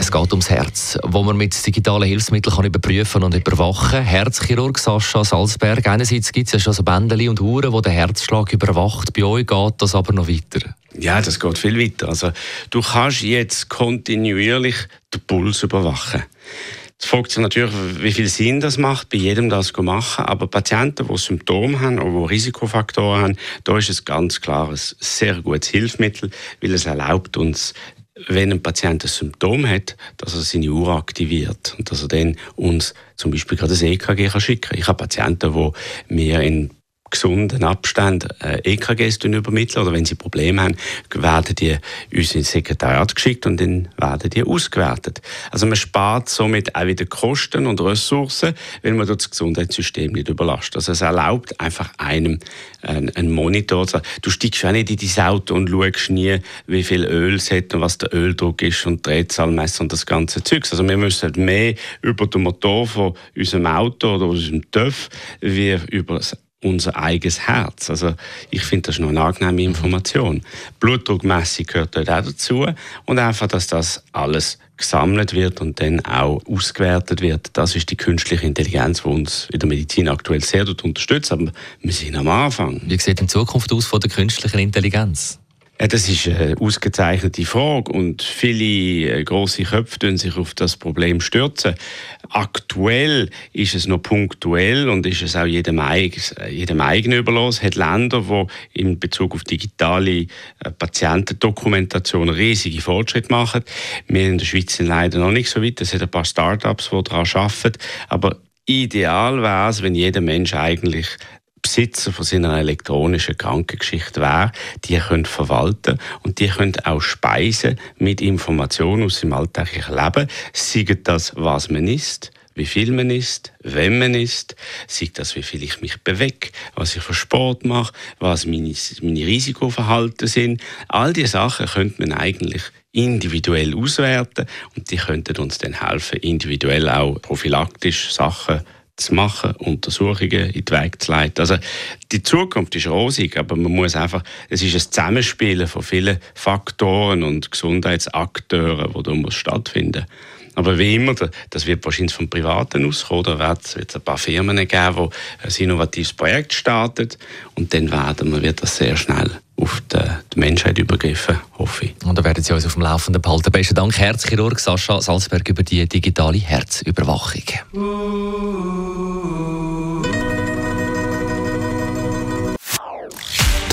Es geht ums Herz, wo man mit digitalen Hilfsmitteln kann überprüfen und überwachen kann. Herzchirurg Sascha Salzberg. Einerseits gibt es ja schon so Bändeli und Uhren, die den Herzschlag überwacht. Bei euch geht das aber noch weiter. Ja, das geht viel weiter. Also, du kannst jetzt kontinuierlich den Puls überwachen. Es fragt sich natürlich, wie viel Sinn das macht, bei jedem das zu machen. Aber Patienten, die Symptome haben oder Risikofaktoren haben, da ist es ganz klar ein sehr gutes Hilfsmittel, weil es erlaubt uns wenn ein Patient ein Symptom hat, dass er seine Uhr aktiviert und dass er dann uns zum Beispiel gerade das EKG schicken kann. Ich habe Patienten, die mir in gesunden Abstand äh, EKGs übermitteln oder wenn sie Probleme haben, werden die uns ins Sekretariat geschickt und dann werden die ausgewertet. Also man spart somit auch wieder Kosten und Ressourcen, wenn man das Gesundheitssystem nicht überlastet. Also es erlaubt einfach einem einen, einen Monitor zu Du steigst auch nicht in dein Auto und schaust nie, wie viel Öl es hat und was der Öldruck ist und Drehzahl messen und das ganze Zeug. Also wir müssen halt mehr über den Motor von unserem Auto oder unserem TÜV wie über das unser eigenes Herz. Also ich finde, das ist noch eine angenehme Information. Blutdruckmessung gehört dort auch dazu und einfach, dass das alles gesammelt wird und dann auch ausgewertet wird. Das ist die künstliche Intelligenz, die uns in der Medizin aktuell sehr unterstützt. Aber wir sind am Anfang. Wie sieht die Zukunft aus von der künstlichen Intelligenz? Ja, das ist eine ausgezeichnete Frage und viele äh, große Köpfe stürzen sich auf das Problem stürzen. Aktuell ist es noch punktuell und ist es auch jedem, jedem eigen überlassen. Es hat Länder, die in Bezug auf digitale äh, Patientendokumentation riesige Fortschritte machen. Wir in der Schweiz sind leider noch nicht so weit. Es hat ein paar Start-ups, die daran arbeiten. Aber ideal wäre es, wenn jeder Mensch eigentlich Besitzer von seiner elektronischen Krankengeschichte wäre, die können verwalten und die können auch speisen mit Informationen aus dem alltäglichen Leben, sei das, was man isst, wie viel man isst, wenn man isst, sei das, wie viel ich mich bewege, was ich für Sport mache, was meine, meine Risikoverhalten sind. All diese Sachen könnte man eigentlich individuell auswerten und die könnten uns dann helfen, individuell auch prophylaktisch Sachen zu machen, Untersuchungen in die Wege zu leiten. Also die Zukunft ist rosig, aber man muss einfach, es ist ein Zusammenspielen von vielen Faktoren und Gesundheitsakteuren, die da muss stattfinden aber wie immer, das wird wahrscheinlich vom Privaten auskommen. Da wird es ein paar Firmen geben, die ein innovatives Projekt starten. Und dann werden wir wird das sehr schnell auf die, die Menschheit übergriffen, hoffe ich. Und da werden Sie uns auf dem Laufenden behalten. Besten Dank, Herzchirurg Sascha Salzberg, über die digitale Herzüberwachung.